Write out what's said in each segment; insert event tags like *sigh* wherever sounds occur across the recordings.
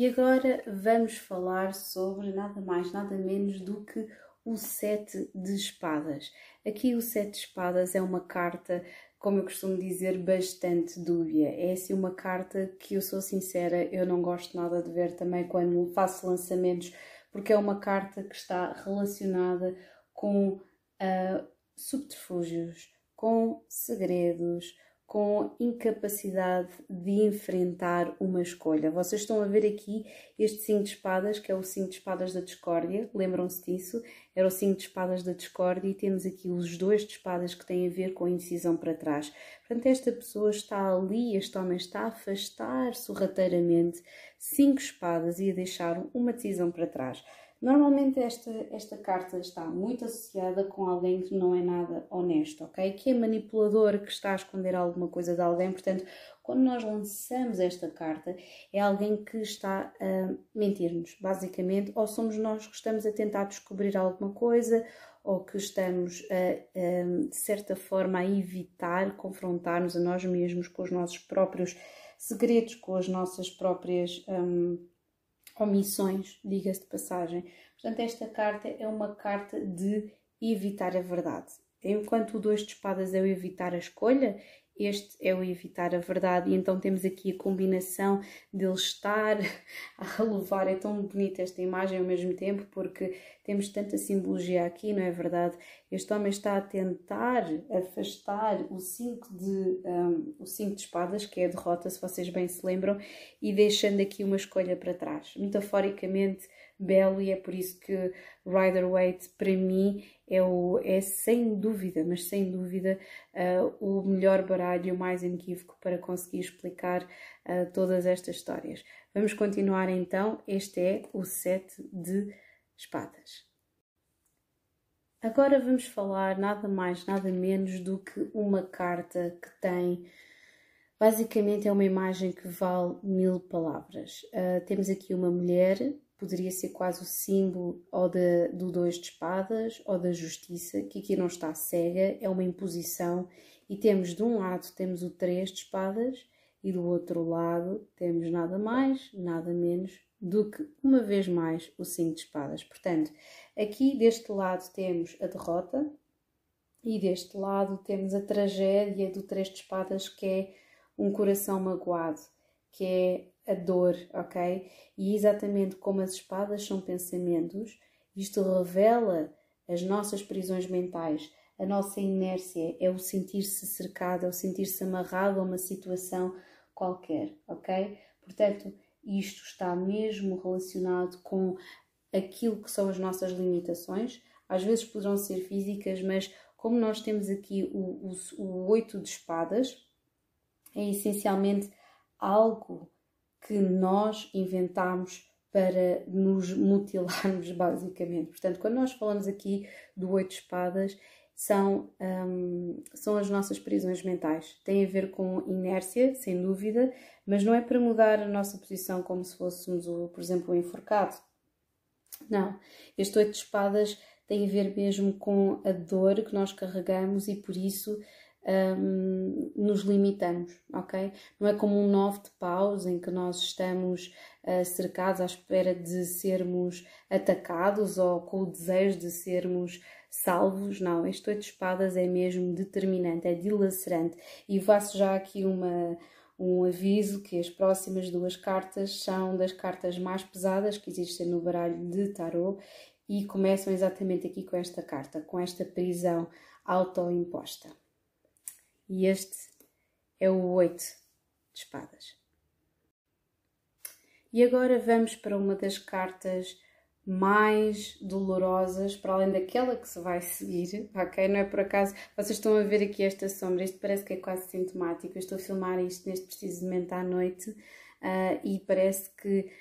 E agora vamos falar sobre nada mais, nada menos do que o Sete de Espadas. Aqui o Sete de Espadas é uma carta, como eu costumo dizer, bastante dúbia. É assim uma carta que eu sou sincera, eu não gosto nada de ver também quando faço lançamentos, porque é uma carta que está relacionada com uh, subterfúgios, com segredos, com incapacidade de enfrentar uma escolha. Vocês estão a ver aqui este 5 de espadas, que é o 5 de espadas da discórdia, lembram-se disso? Era o 5 de espadas da discórdia e temos aqui os dois de espadas que têm a ver com a incisão para trás. Portanto, esta pessoa está ali, este homem está a afastar sorrateiramente cinco espadas e a deixar uma decisão para trás. Normalmente esta, esta carta está muito associada com alguém que não é nada honesto, ok? Que é manipulador, que está a esconder alguma coisa de alguém. Portanto, quando nós lançamos esta carta, é alguém que está a mentir-nos, basicamente, ou somos nós que estamos a tentar descobrir alguma coisa, ou que estamos, a, a, de certa forma, a evitar confrontar-nos a nós mesmos com os nossos próprios segredos, com as nossas próprias. Um, omissões, diga-se de passagem. Portanto, esta carta é uma carta de evitar a verdade. Enquanto o dois de espadas é o evitar a escolha, este é o evitar a verdade, e então temos aqui a combinação dele estar *laughs* a levar. É tão bonita esta imagem ao mesmo tempo, porque temos tanta simbologia aqui, não é verdade? Este homem está a tentar afastar o 5 de, um, o cinco de espadas, que é a derrota, se vocês bem se lembram, e deixando aqui uma escolha para trás. Metaforicamente belo, e é por isso que Rider Waite, para mim, é, o, é sem dúvida, mas sem dúvida, uh, o melhor baralho, o mais inequívoco para conseguir explicar uh, todas estas histórias. Vamos continuar então. Este é o sete de espadas. Agora vamos falar nada mais, nada menos do que uma carta que tem. Basicamente é uma imagem que vale mil palavras. Uh, temos aqui uma mulher poderia ser quase o símbolo ou do dois de espadas ou da justiça, que aqui não está cega, é uma imposição, e temos de um lado temos o três de espadas e do outro lado temos nada mais, nada menos do que, uma vez mais, o cinco de espadas. Portanto, aqui deste lado temos a derrota e deste lado temos a tragédia do três de espadas, que é um coração magoado, que é a dor, ok? E exatamente como as espadas são pensamentos, isto revela as nossas prisões mentais, a nossa inércia, é o sentir-se cercado, é o sentir-se amarrado a uma situação qualquer, ok? Portanto, isto está mesmo relacionado com aquilo que são as nossas limitações. Às vezes poderão ser físicas, mas como nós temos aqui o, o, o oito de espadas, é essencialmente algo que nós inventamos para nos mutilarmos, *laughs* basicamente. Portanto, quando nós falamos aqui do oito espadas, são, um, são as nossas prisões mentais. Tem a ver com inércia, sem dúvida, mas não é para mudar a nossa posição como se fôssemos, o, por exemplo, o enforcado. Não. Este oito espadas tem a ver mesmo com a dor que nós carregamos e por isso um, nos limitamos, ok? Não é como um nove de paus em que nós estamos uh, cercados à espera de sermos atacados ou com o desejo de sermos salvos, não. Este oito de espadas é mesmo determinante, é dilacerante. E faço já aqui uma, um aviso que as próximas duas cartas são das cartas mais pesadas que existem no baralho de tarot e começam exatamente aqui com esta carta, com esta prisão autoimposta. E este é o oito de espadas. E agora vamos para uma das cartas mais dolorosas, para além daquela que se vai seguir, ok? Não é por acaso, vocês estão a ver aqui esta sombra, isto parece que é quase sintomático. Eu estou a filmar isto neste preciso momento à noite uh, e parece que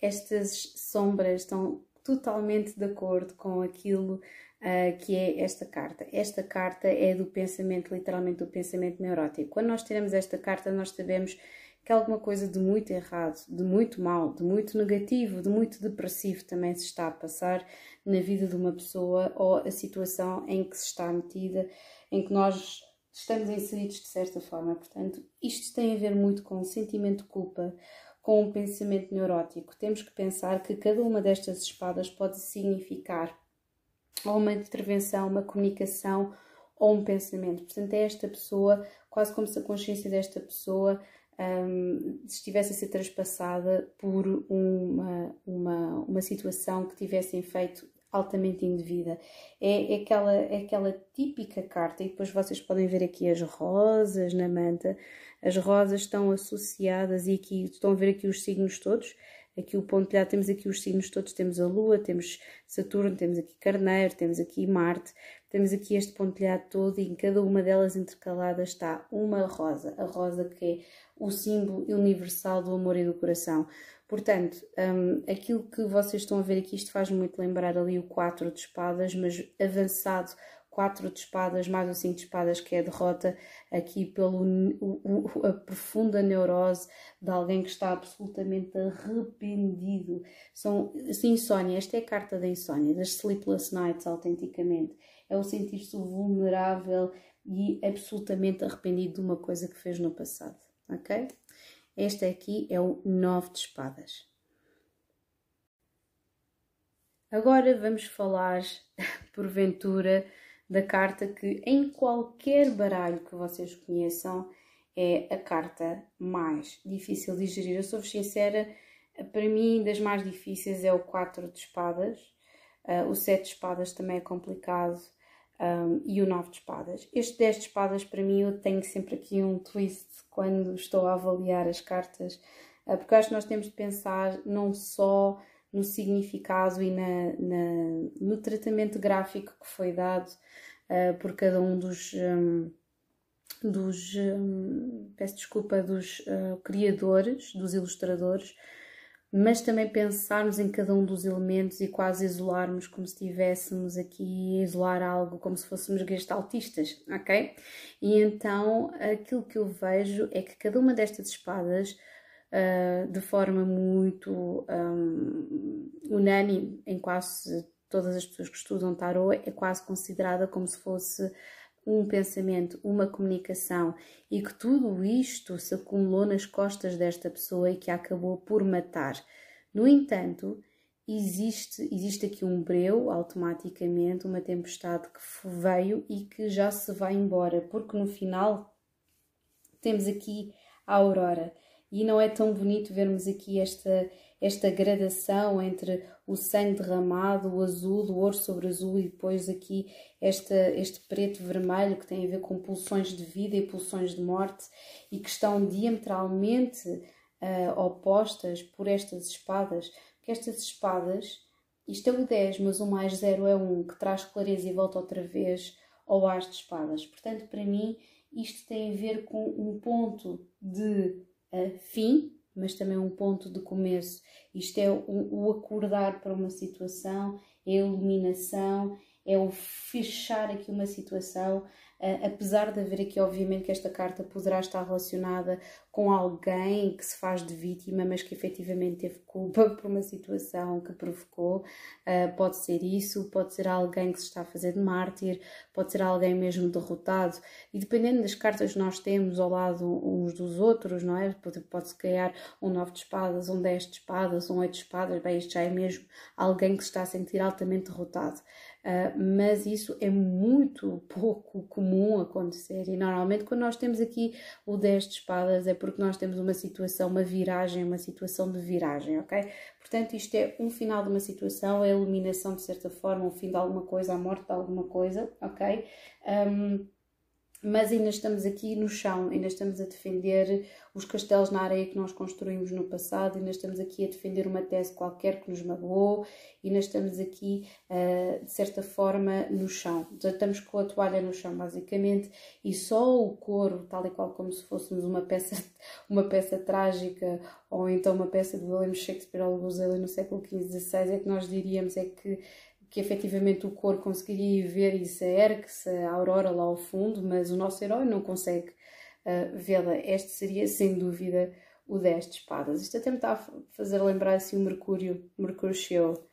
estas sombras estão totalmente de acordo com aquilo uh, que é esta carta. Esta carta é do pensamento, literalmente do pensamento neurótico. Quando nós tiramos esta carta, nós sabemos que alguma coisa de muito errado, de muito mal, de muito negativo, de muito depressivo também se está a passar na vida de uma pessoa ou a situação em que se está metida, em que nós estamos inseridos de certa forma. Portanto, isto tem a ver muito com o sentimento de culpa, com um pensamento neurótico. Temos que pensar que cada uma destas espadas pode significar ou uma intervenção, uma comunicação ou um pensamento. Portanto, é esta pessoa, quase como se a consciência desta pessoa um, estivesse a ser traspassada por uma, uma, uma situação que tivessem feito altamente indevida. É, é, aquela, é aquela típica carta, e depois vocês podem ver aqui as rosas na manta. As rosas estão associadas, e aqui estão a ver aqui os signos todos. Aqui o pontilhado, temos aqui os signos todos, temos a Lua, temos Saturno, temos aqui Carneiro, temos aqui Marte, temos aqui este pontilhado todo e em cada uma delas intercalada está uma rosa, a rosa que é o símbolo universal do amor e do coração. Portanto, um, aquilo que vocês estão a ver aqui, isto faz muito lembrar ali o 4 de espadas, mas avançado 4 de espadas mais o 5 de espadas, que é a derrota aqui o, a profunda neurose de alguém que está absolutamente arrependido. São assim, insónia, esta é a carta da insónia, das sleepless nights, autenticamente. É o sentir-se vulnerável e absolutamente arrependido de uma coisa que fez no passado, ok? Este aqui é o 9 de espadas. Agora vamos falar, *laughs* porventura, da carta que em qualquer baralho que vocês conheçam é a carta mais difícil de gerir. Eu sou-vos sincera, para mim das mais difíceis é o 4 de espadas, uh, o 7 de espadas também é complicado um, e o 9 de espadas. Este 10 de espadas para mim eu tenho sempre aqui um twist quando estou a avaliar as cartas, uh, porque acho que nós temos de pensar não só no significado e na, na no tratamento gráfico que foi dado uh, por cada um dos, um, dos um, peço desculpa, dos uh, criadores, dos ilustradores, mas também pensarmos em cada um dos elementos e quase isolarmos como se estivéssemos aqui a isolar algo, como se fôssemos gestaltistas, ok? E então aquilo que eu vejo é que cada uma destas espadas, uh, de forma muito um, unânime em quase todas as pessoas que estudam tarot, é quase considerada como se fosse um pensamento, uma comunicação e que tudo isto se acumulou nas costas desta pessoa e que a acabou por matar. No entanto, existe, existe aqui um breu, automaticamente, uma tempestade que veio e que já se vai embora, porque no final temos aqui a aurora e não é tão bonito vermos aqui esta, esta gradação entre o sangue derramado, o azul, o ouro sobre azul e depois aqui esta, este preto vermelho que tem a ver com pulsões de vida e pulsões de morte e que estão diametralmente uh, opostas por estas espadas, que estas espadas, isto é o 10, mas o mais 0 é 1, que traz clareza e volta outra vez ao as de espadas. Portanto, para mim, isto tem a ver com um ponto de fim, mas também um ponto de começo. Isto é o, o acordar para uma situação, é a iluminação, é o fechar aqui uma situação, Uh, apesar de haver aqui, obviamente, que esta carta poderá estar relacionada com alguém que se faz de vítima, mas que efetivamente teve culpa *laughs* por uma situação que provocou. Uh, pode ser isso, pode ser alguém que se está a fazer de mártir, pode ser alguém mesmo derrotado. E dependendo das cartas que nós temos ao lado uns dos outros, não é? Pode-se criar um 9 de espadas, um 10 de espadas, um 8 de espadas. Bem, isto já é mesmo alguém que se está a sentir altamente derrotado. Uh, mas isso é muito *laughs* pouco comum acontecer e normalmente quando nós temos aqui o 10 de espadas é porque nós temos uma situação, uma viragem, uma situação de viragem, ok? Portanto, isto é um final de uma situação, é a iluminação de certa forma, o fim de alguma coisa, a morte de alguma coisa, ok? Um, mas ainda estamos aqui no chão, ainda estamos a defender os castelos na areia que nós construímos no passado, ainda estamos aqui a defender uma tese qualquer que nos magoou, ainda estamos aqui, uh, de certa forma, no chão. Já estamos com a toalha no chão, basicamente, e só o couro, tal e qual como se fôssemos uma peça, *laughs* uma peça trágica ou então uma peça de William Shakespeare ou Luzela no século XV, XVI, é que nós diríamos é que que efetivamente o cor conseguiria ver e se ergue-se a aurora lá ao fundo, mas o nosso herói não consegue uh, vê-la. Este seria, sem dúvida, o 10 de espadas. Isto até me está a fazer lembrar assim o Mercúrio, Mercúrio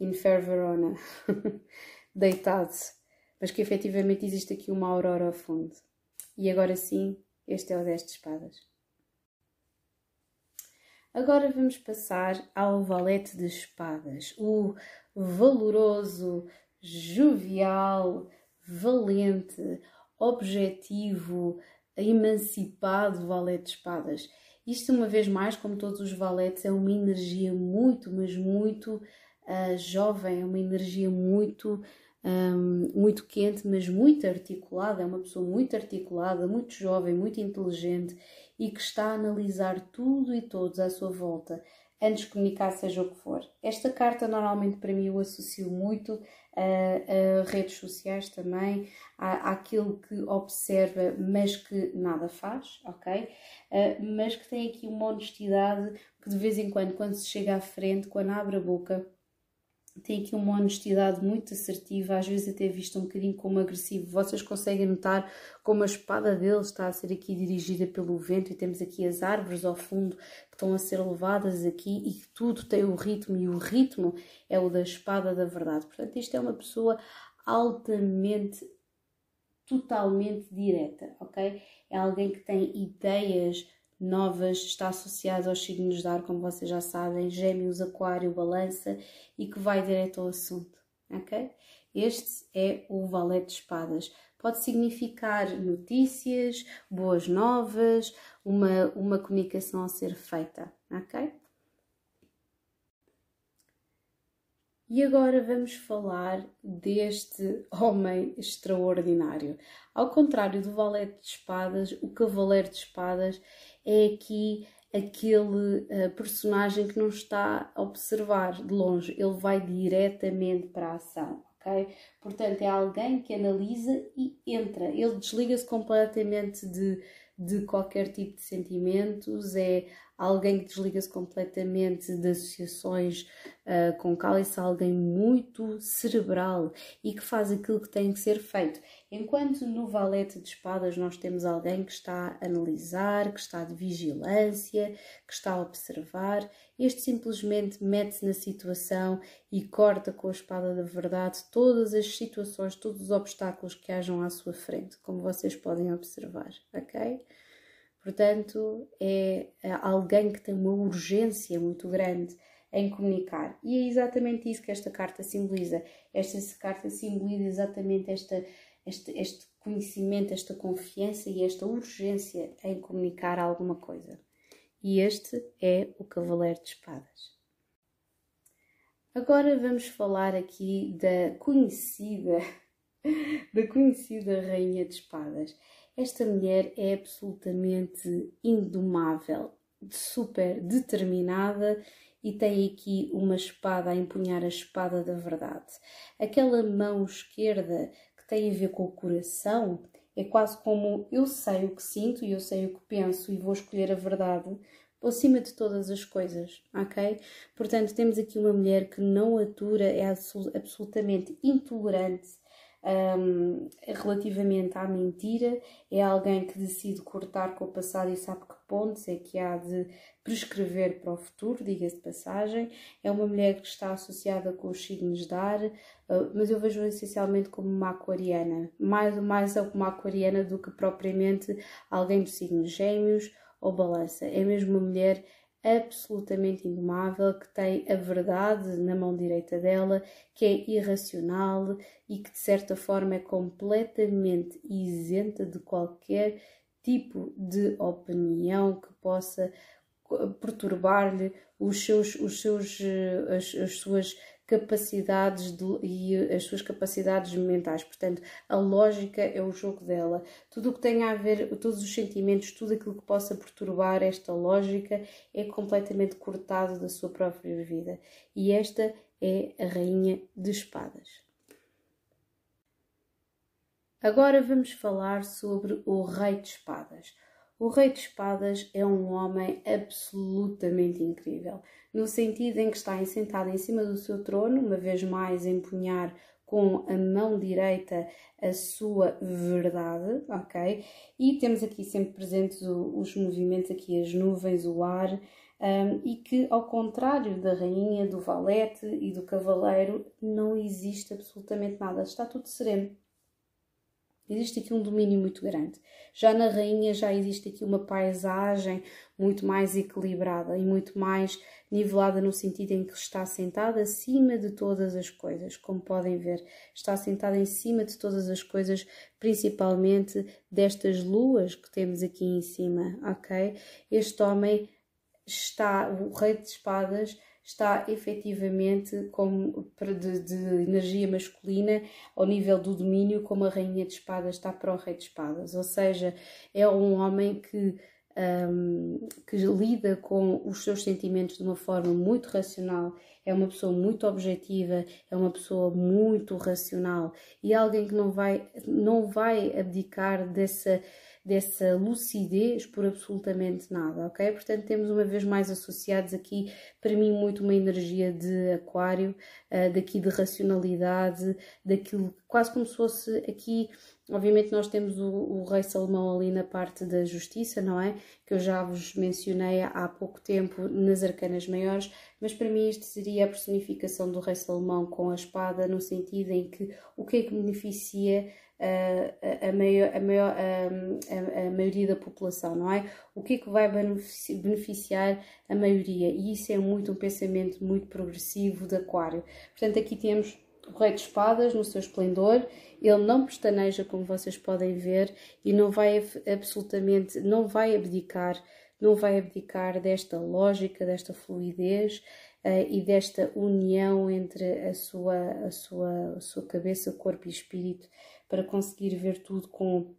in Fair Verona, *laughs* deitado, mas que efetivamente existe aqui uma aurora ao fundo. E agora sim, este é o 10 de espadas. Agora vamos passar ao valete de espadas, o valoroso, jovial, valente, objetivo, emancipado valete de espadas. Isto, uma vez mais, como todos os valetes, é uma energia muito, mas muito uh, jovem, é uma energia muito, um, muito quente, mas muito articulada. É uma pessoa muito articulada, muito jovem, muito inteligente e que está a analisar tudo e todos à sua volta antes de comunicar, seja o que for. Esta carta, normalmente, para mim, eu associo muito a, a redes sociais também, à, àquilo que observa, mas que nada faz, ok? Uh, mas que tem aqui uma honestidade que, de vez em quando, quando se chega à frente, quando abre a boca, tem aqui uma honestidade muito assertiva, às vezes até visto um bocadinho como agressivo. Vocês conseguem notar como a espada dele está a ser aqui dirigida pelo vento e temos aqui as árvores ao fundo que estão a ser levadas aqui e tudo tem o ritmo e o ritmo é o da espada da verdade. Portanto, isto é uma pessoa altamente, totalmente direta, ok? É alguém que tem ideias novas, está associado aos signos de ar, como vocês já sabem, Gêmeos, Aquário, Balança e que vai direto ao assunto, ok? Este é o Valete de Espadas. Pode significar notícias, boas novas, uma, uma comunicação a ser feita, ok? E agora vamos falar deste homem extraordinário. Ao contrário do Valete de Espadas, o Cavaleiro de Espadas é aqui aquele uh, personagem que não está a observar de longe, ele vai diretamente para a ação, ok? Portanto, é alguém que analisa e entra, ele desliga-se completamente de, de qualquer tipo de sentimentos, é alguém que desliga-se completamente de associações uh, com cálice, alguém muito cerebral e que faz aquilo que tem que ser feito. Enquanto no valete de espadas nós temos alguém que está a analisar, que está de vigilância, que está a observar, este simplesmente mete-se na situação e corta com a espada da verdade todas as situações, todos os obstáculos que hajam à sua frente, como vocês podem observar, ok? Portanto, é alguém que tem uma urgência muito grande em comunicar. E é exatamente isso que esta carta simboliza. Esta carta simboliza exatamente esta, este, este conhecimento, esta confiança e esta urgência em comunicar alguma coisa. E este é o Cavaleiro de Espadas. Agora vamos falar aqui da conhecida, *laughs* da conhecida Rainha de Espadas. Esta mulher é absolutamente indomável, super determinada e tem aqui uma espada a empunhar a espada da verdade. Aquela mão esquerda que tem a ver com o coração é quase como eu sei o que sinto e eu sei o que penso e vou escolher a verdade por cima de todas as coisas, ok? Portanto, temos aqui uma mulher que não atura, é absolutamente intolerante um, relativamente à mentira, é alguém que decide cortar com o passado e sabe que pontos é que há de prescrever para o futuro, diga-se de passagem. É uma mulher que está associada com os signos de ar, uh, mas eu vejo essencialmente como uma aquariana, mais, mais uma aquariana do que propriamente alguém dos signos gêmeos ou balança. É mesmo uma mulher absolutamente indomável, que tem a verdade na mão direita dela, que é irracional e que de certa forma é completamente isenta de qualquer tipo de opinião que possa perturbar-lhe os seus, os seus, eh, as, as suas capacidades de, e as suas capacidades mentais. Portanto, a lógica é o jogo dela. Tudo o que tenha a ver, todos os sentimentos, tudo aquilo que possa perturbar esta lógica é completamente cortado da sua própria vida. E esta é a Rainha de Espadas. Agora vamos falar sobre o Rei de Espadas. O Rei de Espadas é um homem absolutamente incrível, no sentido em que está sentado em cima do seu trono, uma vez mais empunhar com a mão direita a sua verdade, ok? E temos aqui sempre presentes os movimentos, aqui as nuvens, o ar, um, e que, ao contrário da rainha, do valete e do cavaleiro, não existe absolutamente nada, está tudo sereno. Existe aqui um domínio muito grande. Já na rainha já existe aqui uma paisagem muito mais equilibrada e muito mais nivelada no sentido em que está sentada acima de todas as coisas, como podem ver, está sentada em cima de todas as coisas, principalmente destas luas que temos aqui em cima, ok? Este homem está, o rei de espadas, está efetivamente como de, de, energia masculina ao nível do domínio, como a rainha de espadas está para o rei de espadas, ou seja, é um homem que, um, que lida com os seus sentimentos de uma forma muito racional, é uma pessoa muito objetiva, é uma pessoa muito racional. E é alguém que não vai, não vai abdicar dessa dessa lucidez por absolutamente nada, ok? Portanto, temos uma vez mais associados aqui, para mim, muito uma energia de aquário, uh, daqui de racionalidade, daquilo, quase como se fosse aqui. Obviamente, nós temos o, o Rei Salomão ali na parte da justiça, não é? Que eu já vos mencionei há pouco tempo nas arcanas maiores, mas para mim isto seria a personificação do Rei Salomão com a espada, no sentido em que o que é que beneficia a, maior, a, maior, a, a, maioria da população, não é? O que é que vai beneficiar a maioria? E isso é muito um pensamento muito progressivo de Aquário. Portanto, aqui temos o Rei de Espadas no seu esplendor, ele não pestaneja, como vocês podem ver, e não vai absolutamente, não vai abdicar, não vai abdicar desta lógica, desta fluidez uh, e desta união entre a sua, a sua, a sua cabeça, corpo e espírito para conseguir ver tudo com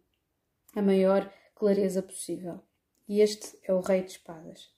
a maior clareza possível. E este é o Rei de Espadas.